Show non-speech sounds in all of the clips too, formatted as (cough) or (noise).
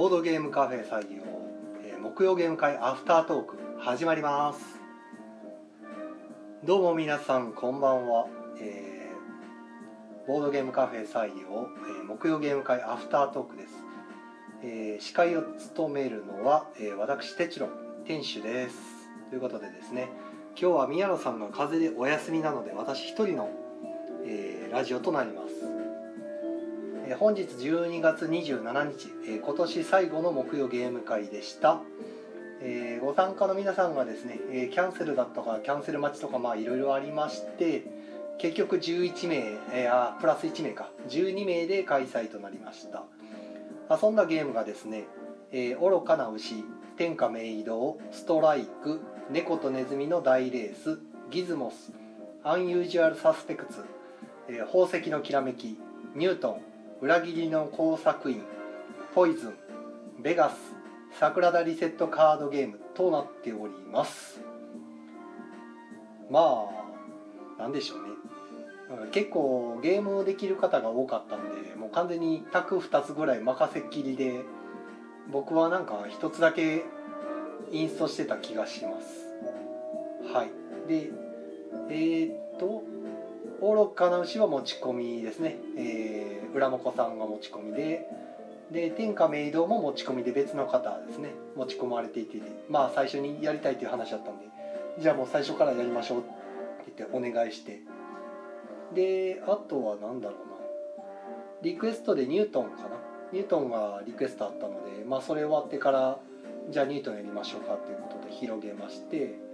ボードゲームカフェ採用、えー木曜ゲーム会アフタートーク始まります。どうも皆さんこんばんは、えーボードゲームカフェ採用、えー木曜ゲーム会アフタートークです、えー司会を務めるのは、えー私哲郎店主です。ということでですね今日は宮野さんが風邪でお休みなので私一人の、えーラジオとなります。本日12月27日、え今年最後の木曜ゲーム会でした、えご参加の皆さんがですね、えキャンセルだとかキャンセル待ちとかまあいろいろありまして結局11名、えあプラス1名か。12名で開催となりました。遊んだゲームがですね「え愚かな牛」「天下明移動」「ストライク」「猫とネズミの大レース」「ギズモス」「アンユージュアル・サスペクツ」え宝石のきらめき」「ニュートン」裏切りの工作員ポイズンベガス桜田リセットカードゲームとなっております。まあなんでしょうね。結構ゲームをできる方が多かったんでもう完全に卓2つぐらい任せっきりで僕はなんか1つだけインストしてた気がします。はい。でえー、っと愚かな牛は持ち込みですね、えー、浦本さんが持ち込みでで天下明堂も持ち込みで別の方ですね。持ち込まれていてまあ最初にやりたいという話だったんでじゃあもう最初からやりましょうって言ってお願いして。であとは何だろうな。リクエストでニュートンかな。ニュートンがリクエストあったのでまあそれ終わってからじゃあニュートンやりましょうかっていうことで広げまして。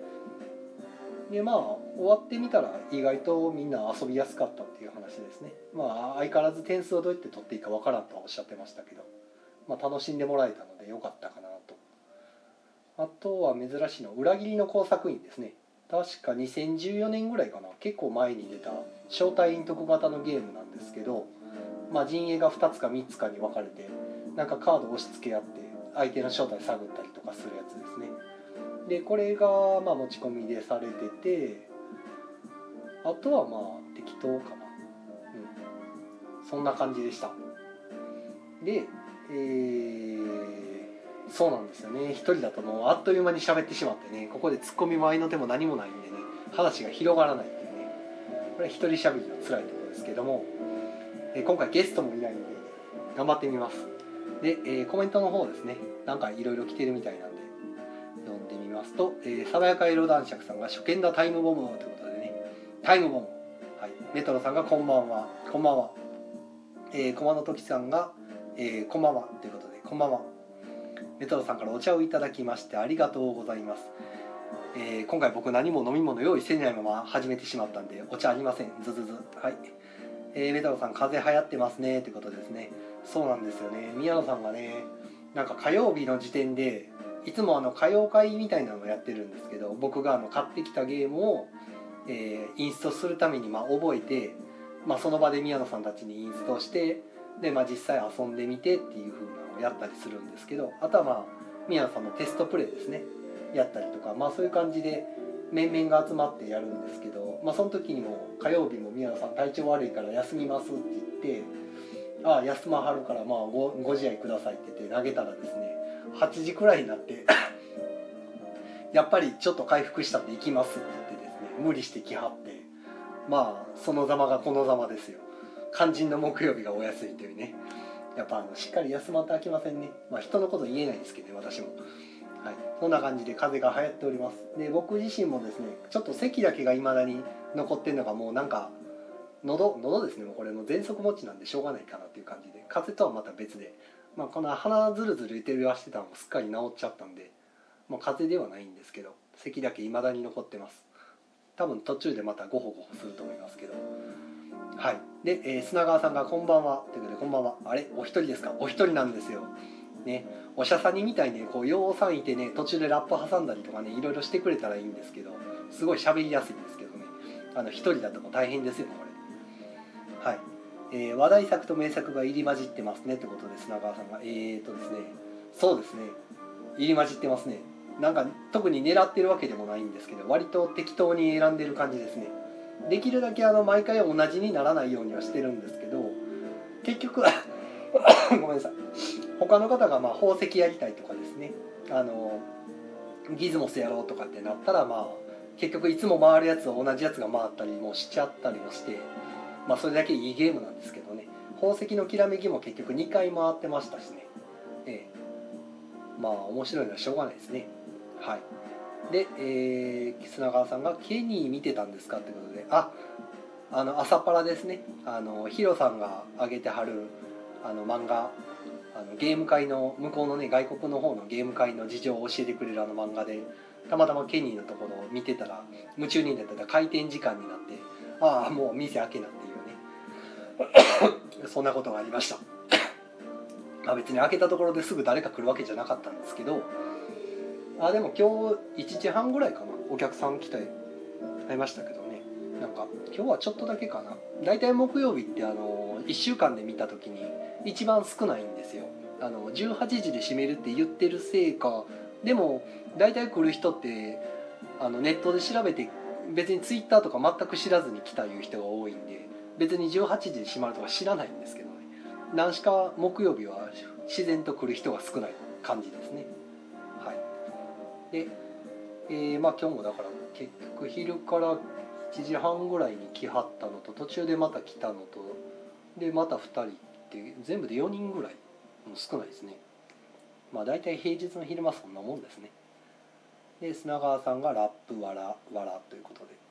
でまあ終わってみたら意外とみんな遊びやすかったっていう話ですね。まあ相変わらず点数をどうやって取っていいかわからんとはおっしゃってましたけど、まあ、楽しんでもらえたのでよかったかなと。あとは珍しいの裏切りの工作員ですね。確か2014年ぐらいかな。結構前に出た招待陰徳型のゲームなんですけど、まあ、陣営が2つか3つかに分かれてなんかカードを押し付け合って相手の正体探ったりとかするやつですね。でこれがまあ持ち込みでされててあとはまあ適当かな。うん。そんな感じでした。でえーそうなんですよね。一人だともうあっという間に喋ってしまってねここでツッコミも合いの手も何もないんでね話が広がらないっていうね。これは一人喋りの辛いところですけども、えー今回ゲストもいないんで頑張ってみます。で、えーコメントの方ですね。なんかいろいろ来てるみたいなんで。と、えー、爽やか色男爵さんが初見だタイムボムということでね。タイムボム。はい。メトロさんがこんばんは。こんばんは。えー、駒の時さんが、えー、こんばんは。ということでこんばんは。メトロさんからお茶をいただきましてありがとうございます、えー今回僕何も飲み物用意してないまま始めてしまったんでお茶ありません。ズズズ。はい、えーメトロさん風邪流行ってますね。ということですね。そうなんですよね。宮野さんがねなんか火曜日の時点でいつもあの歌謡会みたいなのをやってるんですけど僕があの買ってきたゲームを、えーインストするためにまあ覚えて、まあ、その場で宮野さんたちにインストしてで、まあ、実際遊んでみてっていう風なのをやったりするんですけどあとはまあ宮野さんのテストプレイですね。やったりとかまあそういう感じで面々が集まってやるんですけど、まあ、その時にも火曜日も宮野さん体調悪いから休みますって言ってああ休まはるからまあごご自愛くださいって言って投げたらですね8時くらいになって (coughs) やっぱりちょっと回復したんで行きますって言ってですね無理して来はってまあそのざまがこのざまですよ。肝心の木曜日がお安いというね。やっぱあのしっかり休まってあきませんね。まあ人のこと言えないですけどね私も。はい。そんな感じで風が流行っております。で僕自身もですねちょっと咳だけが未だに残ってるのがもうなんか喉喉ですね。もうこれも喘息持ちなんでしょうがないかなっていう感じで風邪とはまた別でまあこの鼻ずるずる言ってるわしてたのもすっかり治っちゃったんでもう風邪ではないんですけど咳だけ未だに残ってます。多分途中でまたゴホゴホすると思いますけど。はい。で、えー砂川さんが「こんばんは」ということで「こんばんは」あれ？お一人ですか？お一人なんですよ。ね。おしゃさにみたいにねこうようさんいてね途中でラップ挟んだりとかねいろいろしてくれたらいいんですけどすごい喋りやすいんですけどね。あの一人だとも大変ですよこれ。はい、えー話題作と名作が入り混じってますねってことで砂川さんが。えーとですね。そうですね。入り混じってますね。なんか特に狙ってるわけでもないんですけど割と適当に選んでる感じですね。できるだけあの毎回同じにならないようにはしてるんですけど結局 (coughs) ごめんなさい。他の方がまあ宝石やりたいとかですね。あのギズモスやろうとかってなったらまあ結局いつも回るやつを同じやつが回ったりもしちゃったりもしてまあそれだけいいゲームなんですけどね。宝石のきらめきも結局2回回ってましたしね。ええ。まあ面白いのはしょうがないですね。はい。で、えー、砂川さんが「ケニー見てたんですか?」ってことで。ああの朝パラですね。あのヒロさんが上げてはるあの漫画。あのゲーム界の向こうのね外国の方のゲーム界の事情を教えてくれるあの漫画でたまたまケニーのところを見てたら夢中になったら開店時間になってああもう店開けなっていう。(coughs) そんなことがありました。まあ別に開けたところですぐ誰か来るわけじゃなかったんですけどあでも今日1時半ぐらいかな。お客さん来て会いましたけどね。なんか今日はちょっとだけかな。大体木曜日ってあの1週間で見た時に一番少ないんですよ。あの18時で閉めるって言ってるせいかでも大体来る人ってあのネットで調べて別にツイッターとか全く知らずに来たいう人が多いんで別に18時閉まるとか知らないんですけどね。何しか木曜日は自然と来る人が少ない感じですね。はい。で、えー、まあ今日もだから結局昼から1時半ぐらいに来はったのと途中でまた来たのとでまた2人って全部で4人ぐらいもう少ないですね。まあ大体平日の昼間そんなもんですね。で砂川さんがラップわらわらということで。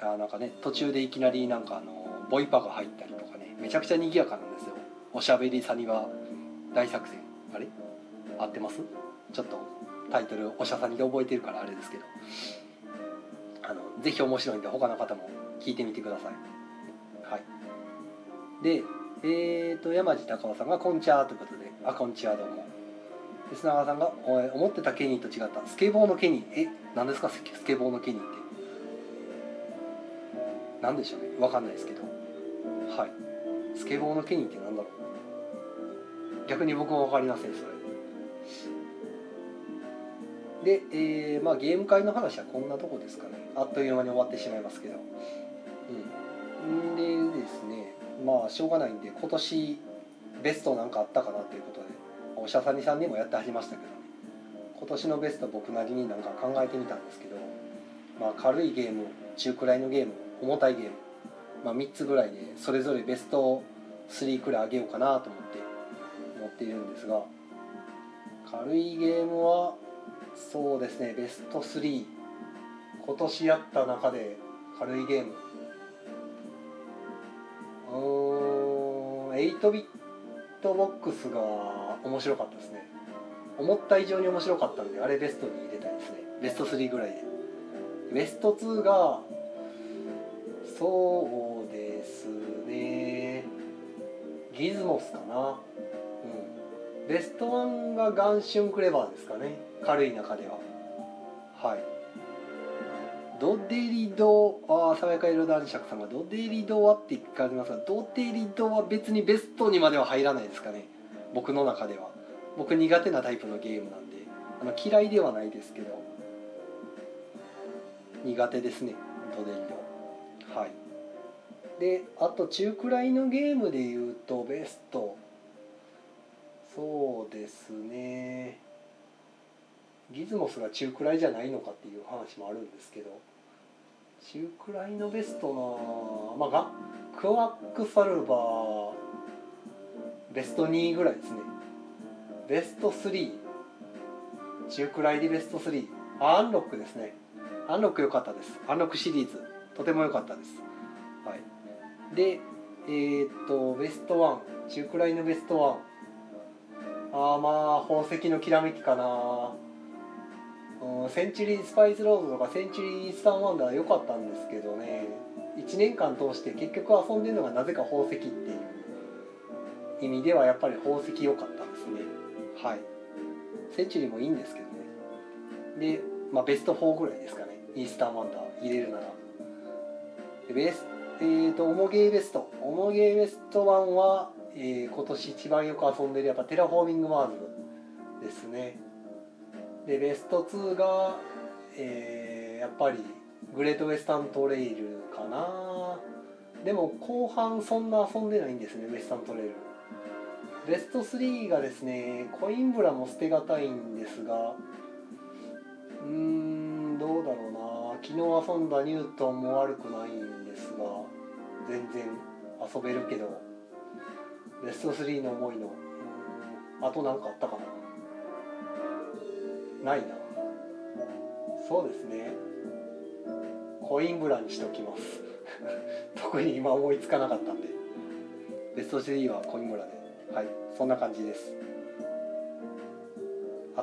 あなんかね途中でいきなりなんかあのボイパが入ったりとかねめちゃくちゃ賑やかなんですよ。おしゃべりさには大作戦。あれ？合ってます？ちょっとタイトルおしゃさにで覚えてるからあれですけど。あのぜひ面白いんで他の方も聞いてみてください。はい。でえーと山地隆夫さんが「こんちゃ」ということで「あこんちはどうも」で砂川さんが「思ってたケニーと違ったスケボーのケニー。え何ですか？スケボーのケニーって。何でしょうね。分かんないですけど。はい。スケボーのケニーって何だろう。逆に僕も分かりませんそれ。で、えー、まあゲーム会の話はこんなとこですかね。あっという間に終わってしまいますけど。うん。でですね。まあしょうがないんで今年ベストなんかあったかなということで。お医者さんにさんにもやってはりましたけど。ね今年のベスト僕なりになんか考えてみたんですけど。まあ軽いゲーム中くらいのゲーム重たいゲーム、まあ、3つぐらいでそれぞれベスト3くらいあげようかなと思って思っているんですが軽いゲームはそうですねベスト3今年やった中で軽いゲーム。うーん8ビットボックスが面白かったですね。思った以上に面白かったんであれベストに入れたいですね。ベスト3ぐらいで。ベスト2がそうですね。ギズモスかな。うん。ベスト1がガンシュンクレバーですかね。軽い中では。はい。ドデリドああ爽やか色男爵さんがドデリドはって聞かれますがドデリドは別にベストにまでは入らないですかね。僕の中では。僕苦手なタイプのゲームなんで。あの嫌いではないですけど。苦手ですね。ドデリド。はい。であと中くらいのゲームで言うとベスト。そうですね。ギズモスが中くらいじゃないのかっていう話もあるんですけど中くらいのベストなまあがクワックサルバーベスト2ぐらいですね。ベスト3中くらいでベスト3アンロックですね。アンロック良かったです。アンロックシリーズ。とても良かったです。はい。でえー、っとベスト1中くらいのベスト1ああまあ宝石のきらめきかな。センチュリースパイスロードとかセンチュリーイースターワンダー良かったんですけどね。1年間通して結局遊んでるのがなぜか宝石っていう意味ではやっぱり宝石良かったですね。はい。センチュリーもいいんですけどね。で、まあ、ベスト4ぐらいですかね。イースターワンダー入れるなら。ベスえーと、オモゲーベスト。オモゲーベスト1は、えー、今年一番よく遊んでるやっぱテラフォーミングマーズですね。でベスト2が、えー、やっぱりグレートウェスタントレイルかな。でも後半そんな遊んでないんですねウェスタントレイル。ベスト3がですねコインブラも捨てがたいんですがうーんどうだろうな。昨日遊んだニュートンも悪くないんですが全然遊べるけどベスト3の思いのあと何かあったかな？ないな。そうですね。コインブラにしときます。(laughs) 特に今思いつかなかったんで。ベスト3はコインブラで。はいそんな感じです。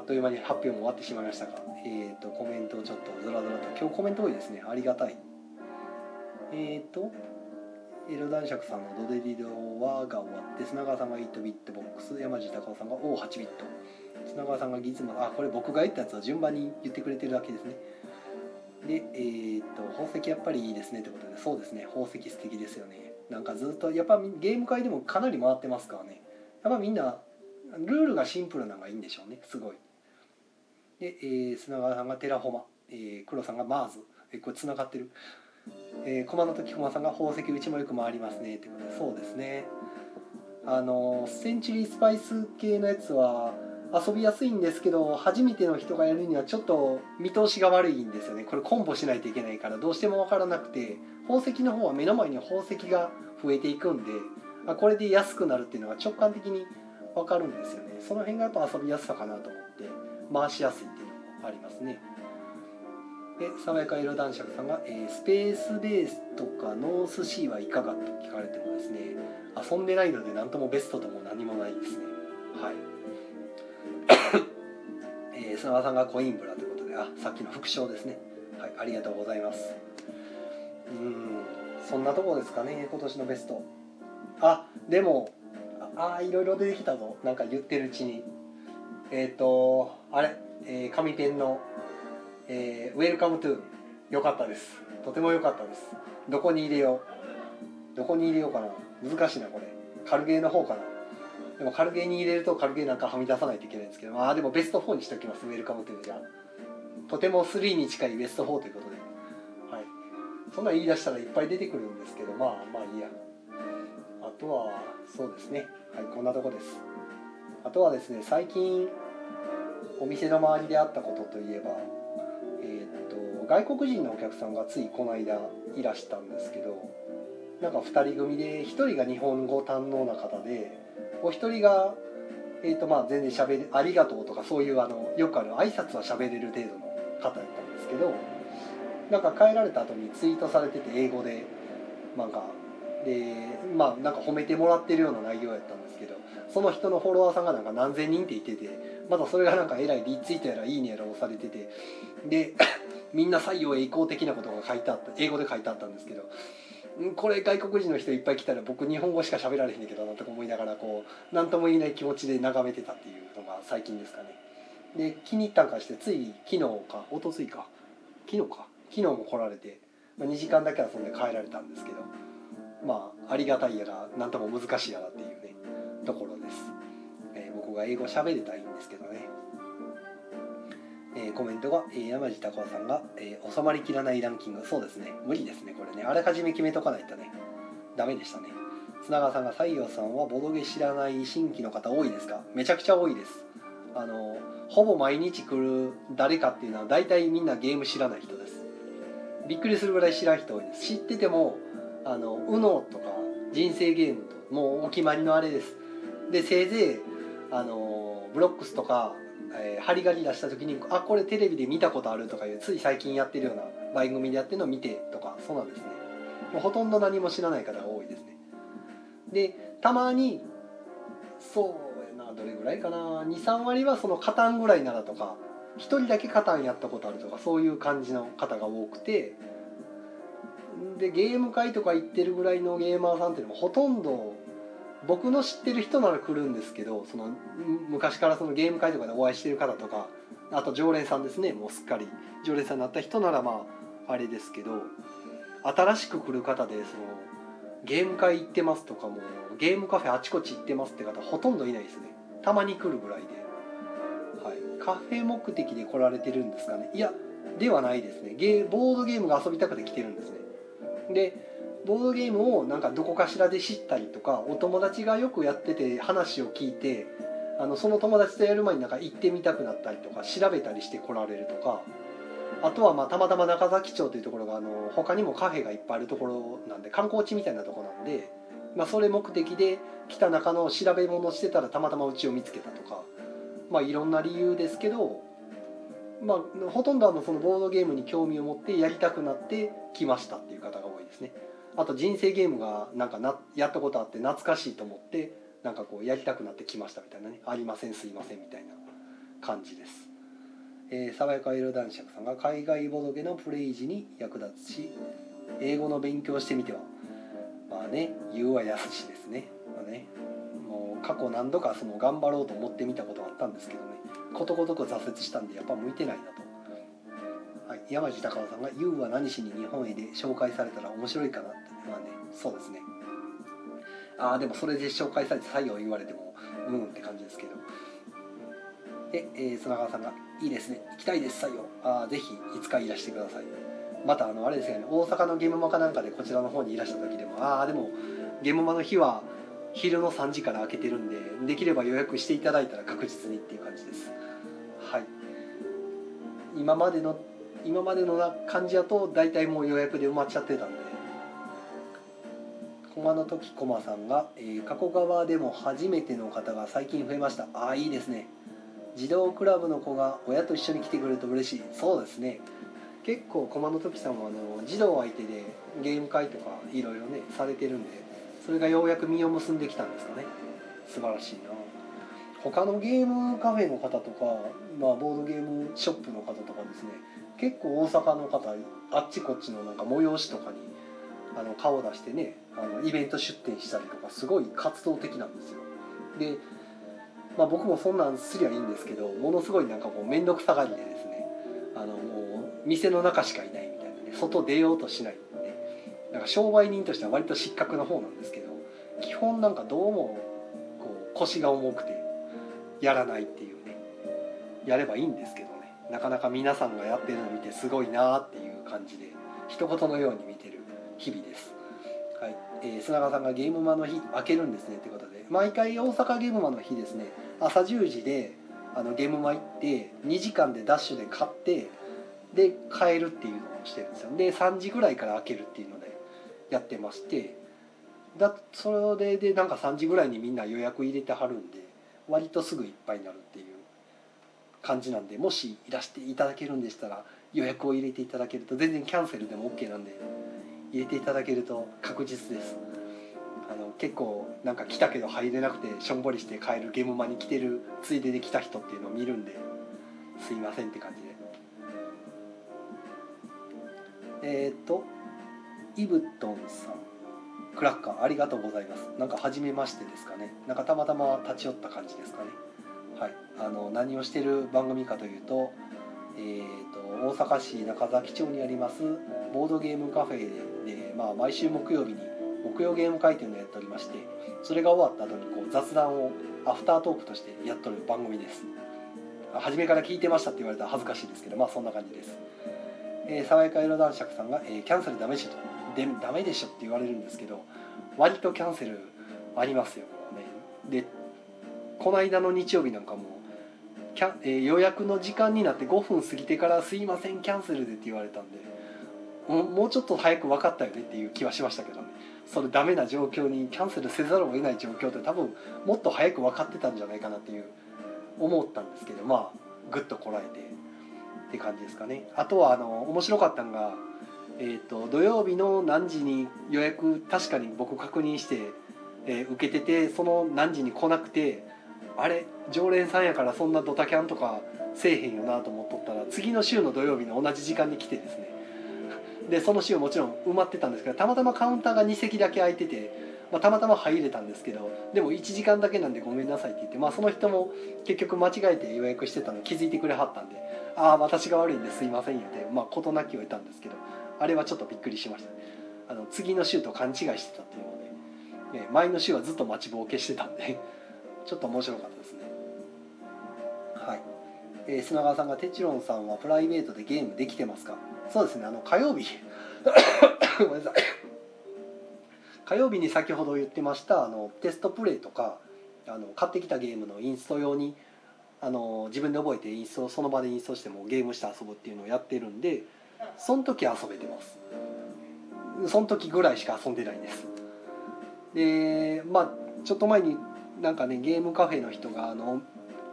っという間に発表も終わってしまいましたがえっ、とコメントをちょっとずらずらと。今日コメント多いですね。ありがたい。えっ、とエロ男爵さんのドデリドワが終わって砂川さんが8ビットボックス。山地隆夫さんが O8 ビット。砂川さんがギズマあこれ僕が言ったやつを順番に言ってくれてるだけですね。でえー、っと宝石やっぱりいいですね。ってことでそうですね。宝石素敵ですよね。なんかずっとやっぱゲーム界でもかなり回ってますからね。やっぱみんなルールがシンプルなのがいいんでしょうね。すごい。で、えー砂川さんがテラフォマ、えー黒さんがマーズえーこれつながってる。えー、駒の時駒さんが宝石うちもよく回りますねってことでそうですね。あのセンチュリースパイス系のやつは遊びやすいんですけど初めての人がやるにはちょっと見通しが悪いんですよね。これコンボしないといけないからどうしても分からなくて宝石の方は目の前に宝石が増えていくんであこれで安くなるっていうのが直感的に分かるんですよね。その辺がやっぱ遊びやすさかなと思回しやすいっていうのもありますね。で爽やか色男爵さんが、えースペースベースとかノースシーはいかがと聞かれてもですね遊んでないので何ともベストとも何もないですね。はい。(coughs) えー砂川さんがコインブラということであさっきの副賞ですね。はいありがとうございます。うんそんなとこですかね今年のベスト。あでもああいろいろ出てきたぞ。なんか言ってるうちに。えっ、とあれ、えー紙ペンのえーウェルカムトゥ良かったです。とても良かったです。どこに入れよう？どこに入れようかな？難しいなこれ。軽ゲーの方かな？でも軽ゲーに入れると軽ゲーなんかはみ出さないといけないんですけど。ああでもベスト4にしておきます。ウェルカムトゥじゃとても3に近いベスト4ということで。はい。そんなん言い出したらいっぱい出てくるんですけど。まあまあいいや。あとはそうですね。はいこんなとこです。あとはですね最近お店の周りであったことといえばえーっと外国人のお客さんがついこの間いらしたんですけどなんか2人組で1人が日本語堪能な方でお一人が、えーとまあ、全然しゃべ「ありがとう」とかそういうあのよくある挨拶はしゃべれる程度の方やったんですけどなんか帰られた後にツイートされてて英語でなんかでまあなんか褒めてもらってるような内容やったんですけどその人のフォロワーさんがなんか何千人って言っててまだそれがなんかえらいリツイートやらいいねやら押されててで (coughs) みんな採用へ移行的なことが書いてあった英語で書いてあったんですけどこれ外国人の人いっぱい来たら僕日本語しか喋られへんねんけどなとか思いながらこう何とも言えない気持ちで眺めてたっていうのが最近ですかね。で気に入ったんかしてつい昨日か一昨日か昨日か昨日も来られて、まあ、2時間だけ遊んで帰られたんですけどまあありがたいやら何とも難しいやらっていうねところです、えー僕が英語喋れたらいいんですけどね。えーコメントが、えー山地孝さんが、え収まりきらないランキング。そうですね。無理ですねこれね。あらかじめ決めとかないとね。ダメでしたね。砂川さんが西洋さんはボドゲ知らない新規の方多いですか？めちゃくちゃ多いです。あのほぼ毎日来る誰かっていうのは大体みんなゲーム知らない人です。びっくりするぐらい知らん人多いです。知っててもあの UNO とか人生ゲームともうお決まりのあれです。でせいぜいあのブロックスとか、えー、ハリガリ出した時にあこれテレビで見たことあるとかいうつい最近やってるような番組でやってるのを見てとかそうなんですね。もうほとんど何も知らない方が多いですね。でたまにそうやなどれぐらいかな23割はそのカタンぐらいならとか1人だけカタンやったことあるとかそういう感じの方が多くてでゲーム会とか行ってるぐらいのゲーマーさんっていうのもほとんど僕の知ってる人なら来るんですけどその昔からそのゲーム会とかでお会いしてる方とかあと常連さんですねもうすっかり。常連さんになった人ならまああれですけど新しく来る方でそのゲーム会行ってますとかもゲームカフェあちこち行ってますって方ほとんどいないですね。たまに来るぐらいで、はい、カフェ目的で来られてるんですかね。いやではないですね。ゲーボードゲームが遊びたくて来てるんですね。でボードゲームをなんかどこかしらで知ったりとかお友達がよくやってて話を聞いてあのその友達とやる前になんか行ってみたくなったりとか調べたりして来られるとかあとはまあたまたま中崎町というところがあの他にもカフェがいっぱいあるところなんで観光地みたいなとこなんで、まあ、それ目的で来た中の調べ物してたらたまたまうちを見つけたとかまあいろんな理由ですけど、まあ、ほとんどのそのボードゲームに興味を持ってやりたくなって来ましたっていう方が多いですね。あと人生ゲームがなんかなやったことあって懐かしいと思ってなんかこうやりたくなってきましたみたいなねありませんすいませんみたいな感じです。えー、爽やか色男爵さんが海外ボドゲのプレイ時に役立つし英語の勉強してみてはまあね言うはやすしですね,、まあね、過去何度かその頑張ろうと思ってみたことはあったんですけどね。ことごとく挫折したんでやっぱ向いてないなと。はい、山地隆夫さんが「ユウは何しに日本へで紹介されたら面白いかな」ってまあねそうですね。ああでもそれで紹介されて作業言われてもうんって感じですけど。で、えー、砂川さんが「いいですね。行きたいです採用あぜひいつかいらしてください」またあのあれですよね。大阪のゲームマかなんかでこちらの方にいらした時でもああでもゲームマの日は昼の3時から開けてるんでできれば予約していただいたら確実にっていう感じです。はい。今までの今までの感じだと大体もう予約で埋まっちゃってたんで。駒の時駒さんが、えー、加古川でも初めての方が最近増えました。ああいいですね。児童クラブの子が親と一緒に来てくれると嬉しい。そうですね。結構駒の時さんはあの児童相手でゲーム会とかいろいろねされてるんで。それがようやく実を結んできたんですかね。素晴らしいな。他のゲームカフェの方とか、まあ、ボードゲームショップの方とかですね。結構大阪の方あっちこっちのなんか催しとかにあの顔を出してねあのイベント出店したりとかすごい活動的なんですよ。でまあ、僕もそんなんすりゃいいんですけどものすごいなんかもう面倒くさがりでですねあのもう店の中しかいないみたいなね外出ようとしない。なんか商売人としては割と失格な方なんですけど基本なんかどうもこう腰が重くてやらないっていうねやればいいんですけどねなかなか皆さんがやってるの見てすごいなっていう感じで一言のように見てる日々です。はいえー、砂川さんがゲームマの日開けるんですねってことで毎回大阪ゲームマの日ですね朝10時であのゲームマ行って2時間でダッシュで買ってで帰るっていうのをしてるんですよで3時ぐらいから開けるっていうのでやってましてだそれでなんか3時ぐらいにみんな予約入れてはるんで割とすぐいっぱいになるっていう感じなんでもしいらしていただけるんでしたら予約を入れていただけると全然キャンセルでも OK なんで入れていただけると確実です。あの結構なんか来たけど入れなくてしょんぼりして帰るゲームマに来てるついでで来た人っていうのを見るんですいませんって感じでえっ、とイブトンさん。クラッカーありがとうございます。なんか初めましてですかね。なんかたまたま立ち寄った感じですかね。はい。あの何をしてる番組かというとえーと、大阪市中崎町にありますボードゲームカフェでで、まあ、毎週木曜日に木曜ゲーム会というのをやっておりましてそれが終わった後にこう雑談をアフタートークとしてやっとる番組です。初めから聞いてましたって言われたら恥ずかしいですけどまあそんな感じです、えー、爽やか色男爵さんが、えー、キャンセルダメでしょとでダメでしょって言われるんですけど割とキャンセルありますよね。でこの間の日曜日なんかもキャ、えー、予約の時間になって5分過ぎてから「すいませんキャンセルで」って言われたんでもうちょっと早く分かったよねっていう気はしましたけどね。それダメな状況にキャンセルせざるを得ない状況って多分もっと早く分かってたんじゃないかなっていう思ったんですけどまあぐっとこらえてって感じですかね。あとはあの面白かったのが、えーと、土曜日の何時に予約確かに僕確認して、えー、受けててその何時に来なくてあれ常連さんやからそんなドタキャンとかせえへんよなと思っとったら次の週の土曜日の同じ時間に来てですね。(laughs) でその週もちろん埋まってたんですけどたまたまカウンターが2席だけ空いてて、まあ、たまたま入れたんですけどでも1時間だけなんでごめんなさいって言って、まあ、その人も結局間違えて予約してたの気づいてくれはったんで「ああ私が悪いんですいません」言ってまあ事なきを得たんですけどあれはちょっとびっくりしました。あの次の週と勘違いしてたっていうので、ね、前の週はずっと待ちぼうけしてたんで (laughs) ちょっと面白かったですね。はい、えー、砂川さんが「テチロンさんはプライベートでゲームできてますか?」そうですね。あの火曜日。(coughs) ごめんなさい。(coughs) 火曜日に先ほど言ってましたあのテストプレイとかあの買ってきたゲームのインスト用にあの自分で覚えてインストその場でインストしてもゲームして遊ぶっていうのをやってるんでその時遊べてます。その時ぐらいしか遊んでないです。でまあちょっと前になんかねゲームカフェの人があの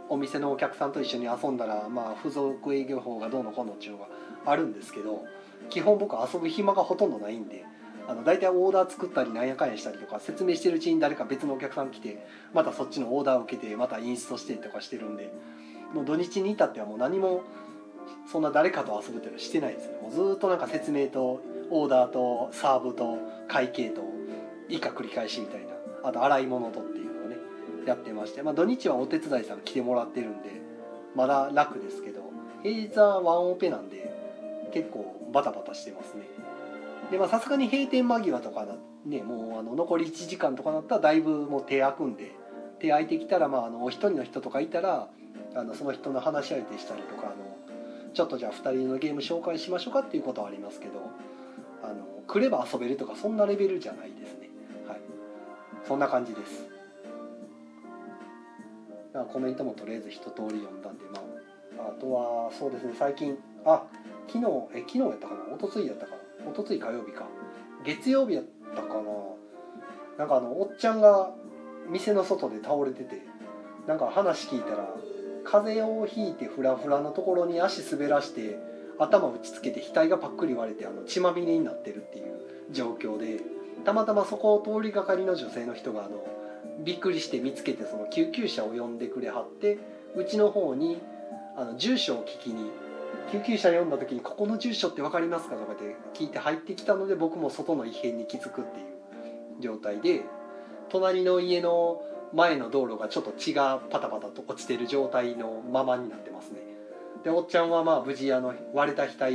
お店のお客さんと一緒に遊んだら、まあ、付属営業法がどうのこうのっていうのがあるんですけど基本僕遊ぶ暇がほとんどないんであの大体オーダー作ったりなんやかんやしたりとか説明してるうちに誰か別のお客さん来てまたそっちのオーダーを受けてまたインストしてとかしてるんでもう土日に至ってはもう何もそんな誰かと遊ぶっていうのはしてないですね。もうずっとなんか説明とオーダーとサーブと会計と以下繰り返しみたいな。あと洗い物とっていうのをねやってまして、まあ、土日はお手伝いさん来てもらってるんでまだ楽ですけど。平日はワンオペなんで結構バタバタしてますね。でまあさすがに閉店間際とかねもうあの残り1時間とかなったらだいぶもう手空くんで手空いてきたら、まあ、あのお一人の人とかいたらあのその人の話し相手したりとかあのちょっとじゃあ2人のゲーム紹介しましょうかっていうことはありますけどあの来れば遊べるとかそんなレベルじゃないですね。はい。そんな感じです。コメントもとりあえず一通り読んだんでまああとはそうですね最近あ昨日え昨日やったかな？一昨日やったかな？一昨日火曜日か。月曜日やったかな？なんかあのおっちゃんが店の外で倒れててなんか話聞いたら風邪をひいてフラフラのところに足滑らして頭打ちつけて額がパックリ割れてあの血まみれになってるっていう状況でたまたまそこを通りがかりの女性の人があのびっくりして見つけてその救急車を呼んでくれはってうちの方にあの住所を聞きに救急車呼んだ時に「ここの住所って分かりますか?」とかって聞いて入ってきたので僕も外の異変に気づくっていう状態で隣の家の前の道路がちょっと血がパタパタと落ちてる状態のままになってますね。でおっちゃんはまあ無事あの割れた額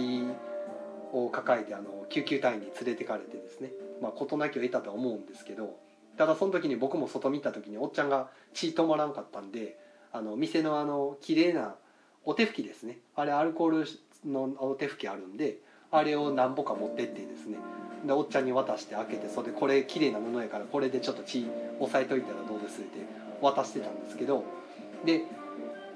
を抱えてあの救急隊員に連れてかれてですね。まあ事なきを得たとは思うんですけどただその時に僕も外見た時におっちゃんが血止まらんかったんであの店のあの綺麗なお手拭きですね。あれアルコールのお手拭きあるんであれを何ぼか持ってってですね。でおっちゃんに渡して開けてそれでこれ綺麗な布やからこれでちょっと血押さえといたらどうですって渡してたんですけど。で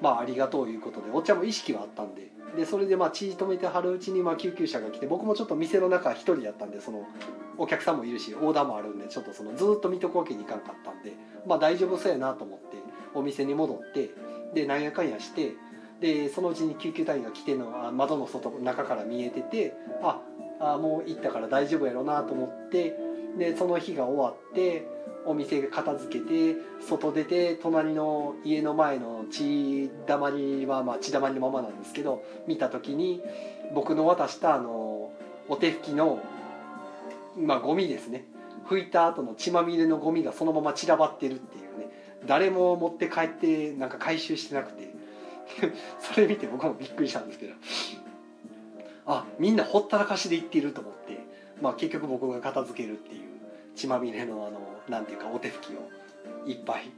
まあありがとういうことでおっちゃんも意識はあったんで。でそれでまあ血止めてはるうちにまあ救急車が来て僕もちょっと店の中一人やったんでそのお客さんもいるしオーダーもあるんでちょっとそのずっと見とくわけにいかんかったんでまあ大丈夫そうやなと思ってお店に戻ってでなんやかんやしてでそのうちに救急隊員が来てのは窓の外中から見えててああもう行ったから大丈夫やろうなと思ってでその日が終わってお店片付けて外出て隣の家の前の血だまりはまあ血だまりのままなんですけど見た時に僕の渡したあのお手拭きのまあゴミですね。拭いた後の血まみれのゴミがそのまま散らばってるっていうね。誰も持って帰ってなんか回収してなくて。(laughs) それ見て僕もびっくりしたんですけど。あみんなほったらかしで行ってると思って、まあ、結局僕が片付けるっていう血まみれのあのなんていうかお手拭きをいっぱい。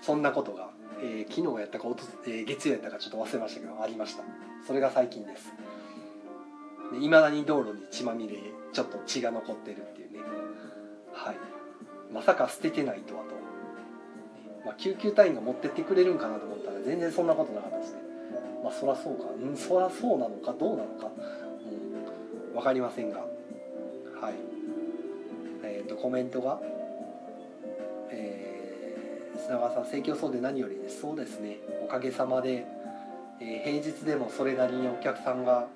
そんなことが、えー、昨日やったかおと、えー、月曜やったかちょっと忘れましたけどありました。それが最近です。いまだに道路に血まみれちょっと血が残ってるっていうね。はい。まさか捨ててないとはと、まあ、救急隊員が持ってってくれるんかなと思ったら全然そんなことなかったですね。まあそらそうか。うんそらそうなのかどうなのか、うん、分かりませんが。はい。えっ、ー、とコメントがえー、砂川さん盛況そうで何よりです。そうですね。おかげさまで、えー、平日でもそれなりにお客さんが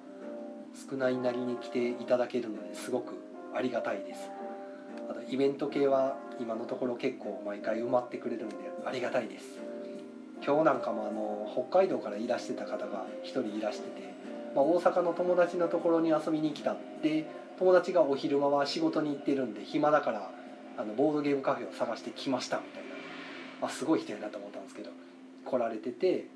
少ないなりに来ていただけるのですごくありがたいです。あとイベント系は今のところ結構毎回埋まってくれるんでありがたいです。今日なんかもあの北海道からいらしてた方が1人いらしてて、まあ、大阪の友達のところに遊びに来たって友達がお昼間は仕事に行ってるんで暇だからあのボードゲームカフェを探してきましたみたいな。あすごい人やなと思ったんですけど来られてて、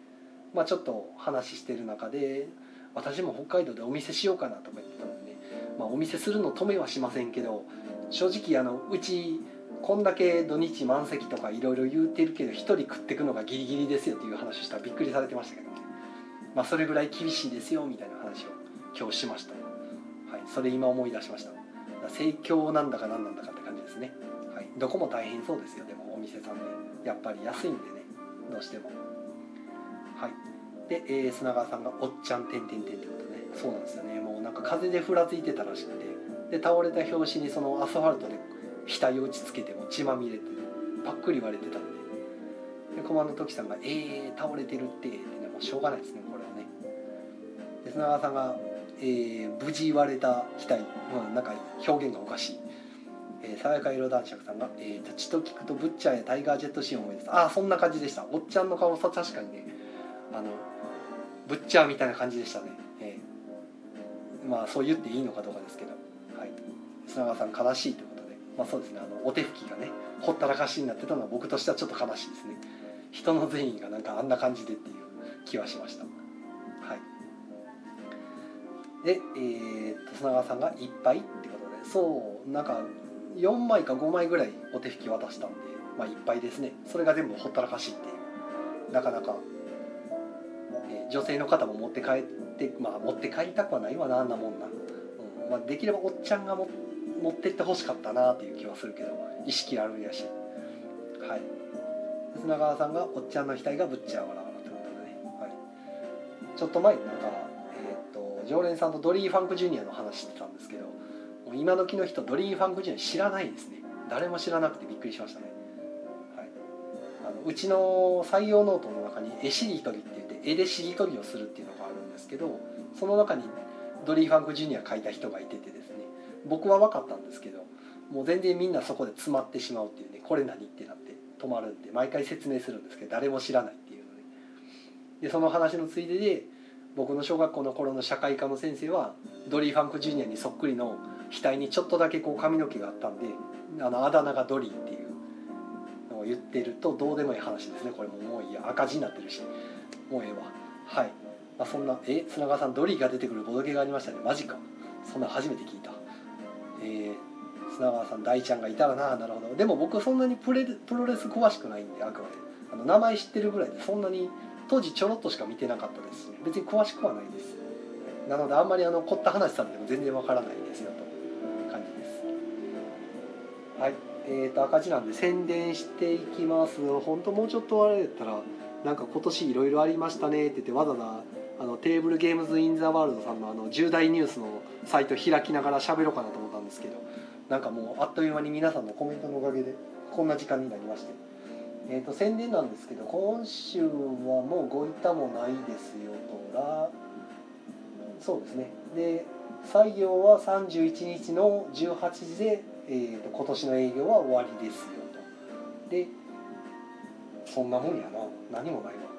まあ、ちょっと話してる中で私も北海道でお店しようかなと思ってたので、ね、まあ、お店するの止めはしませんけど正直あのうちこんだけ土日満席とかいろいろ言うてるけど1人食ってくのがギリギリですよっていう話をしたらびっくりされてましたけどね、まあ、それぐらい厳しいですよみたいな話を今日しました。はい。それ今思い出しました。盛況なんだか何なんだかって感じですね、はい、どこも大変そうですよでもお店さんねやっぱり安いんでね。どうしても。はい。で、えー砂川さんが「おっちゃんてんてんてん」ってことね。そうなんですよね。もうなんか風でふらついてたらしくて。で倒れた拍子にそのアスファルトで額を打ちつけても血まみれてパックリ割れてたんでで駒の時さんが「えー、倒れてるって」ってねもうしょうがないですねこれはね。で砂川さんが、えー無事割れた額、まあ、なんか表現がおかしい。えー、爽やか色男爵さんが、えー、血と聞くとブッチャーやタイガージェットシーンを思い出す。ああそんな感じでした。おっちゃんの顔さ確かにねあのブッチャーみたいな感じでしたね、えーまあそう言っていいのかどうかですけど。はい。砂川さん悲しいと。まあそうですね。あのお手拭きがねほったらかしになってたのは僕としてはちょっと悲しいですね。人の善意がなんかあんな感じでっていう気はしました。はい。でえー、っと砂川さんがいっぱいってことで。そうなんか4枚か5枚ぐらいお手拭き渡したんでまあいっぱいですね。それが全部ほったらかしいっていう。なかなか、えー女性の方も持って帰ってまあ持って帰りたくはないわなあんなもんな、うん。まあ、できればおっちゃんがも持ってってほしかったなっていう気はするけど意識あるんやし。はい。砂川さんがおっちゃんの額がぶっちゃわらわらということでね、はい、ちょっと前なんか、えー、と常連さんとドリー・ファンク・ジュニアの話してたんですけどもう今時の人ドリー・ファンク・ジュニア知らないですね。誰も知らなくてびっくりしましたね、はい、あのうちの採用ノートの中に絵しりとりって言って絵でしりとりをするっていうのがあるんですけどその中にドリー・ファンク・ジュニア書いた人がいててですね。僕は分かったんですけどもう全然みんなそこで詰まってしまうっていうねこれ何ってなって止まるんで毎回説明するんですけど誰も知らないっていうのねでその話のついでで僕の小学校の頃の社会科の先生はドリー・ファンク・ジュニアにそっくりの額にちょっとだけこう髪の毛があったんであのあだ名がドリーっていうのを言ってるとどうでもいい話ですね。これももういいや赤字になってるし。もうええわ。はい、まあ、そんなえ砂川さんドリーが出てくるボドゲがありましたね。マジか。そんな初めて聞いた。えー、砂川さん大ちゃんがいたらななるほど。でも僕そんなにプレプロレス詳しくないんであくまで。あの名前知ってるぐらいでそんなに当時ちょろっとしか見てなかったです。し別に詳しくはないです。なのであんまりあの凝った話されても全然わからないですよと。いう感じです。はい。えー、と赤字なんで宣伝していきます。本当もうちょっとあれだったらなんか今年いろいろありましたねって言ってわざわざあのテーブルゲームズ・イン・ザ・ワールドさんのあの重大ニュースのサイト開きながら喋ろうかなと思ったんですけどなんかもうあっという間に皆さんのコメントのおかげでこんな時間になりまして、えー、と宣伝なんですけど今週はもうご板もないですよとらそうですね。で採用は31日の18時で、えー、と今年の営業は終わりですよと。でそんなもんやな。何もないわ。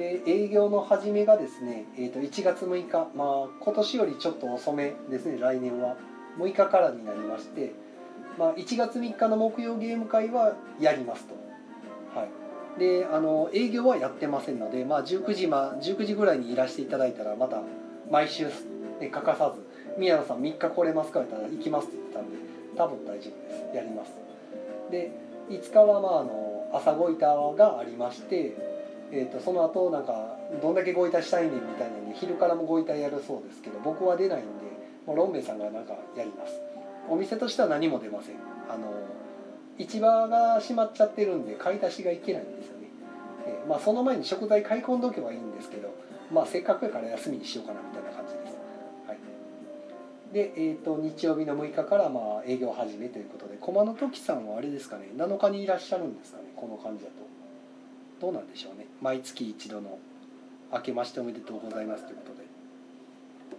で営業の始めがですね、えー、と1月6日まあ今年よりちょっと遅めですね来年は。6日からになりまして、まあ、1月3日の木曜ゲーム会はやりますと。はい。であの営業はやってませんので、まあ、19時、まあ、19時ぐらいにいらしていただいたらまた毎週、欠かさず「宮野さん3日来れますか?」って言ったら「行きます」って言ってたんで多分大丈夫です。やります。で5日はまああの朝ごいたがありまして、えー、とその後なんかどんだけごいたしたいねんみたいなんで昼からもごいたやるそうですけど僕は出ないんでもうロンベイさんがなんかやります。お店としては何も出ません。あの市場が閉まっちゃってるんで買い出しがいけないんですよね、えーまあその前に食材買い込んどけばいいんですけどまあせっかくやから休みにしようかなみたいな感じです。はい。で、えー、と日曜日の6日からまあ営業始めということで駒の時さんはあれですかね7日にいらっしゃるんですかねこの感じだと。どうなんでしょうね。毎月一度の「明けましておめでとうございます」ということで。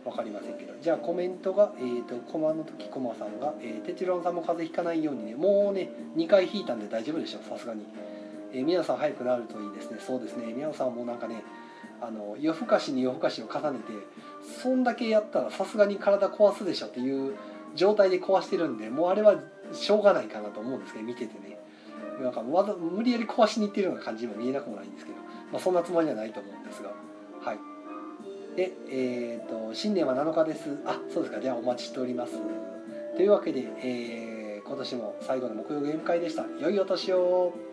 分かりませんけど。じゃあコメントが、えー、と駒の時駒さんが「えー、テチロンさんも風邪ひかないようにね。もうね2回引いたんで大丈夫でしょさすがに、えー、皆さん早くなるといいですね。そうですね。皆さんもなんかねあの夜更かしに夜更かしを重ねてそんだけやったらさすがに体壊すでしょっていう状態で壊してるんでもうあれはしょうがないかなと思うんですけど見ててね。なんかわざ無理やり壊しにいってるような感じも見えなくもないんですけど、まあ、そんなつもりじゃないと思うんですがはい。でえっ、と新年は7日です。あそうですか。ではお待ちしております。というわけで、えー今年も最後の木曜ゲーム会でした。良いお年を。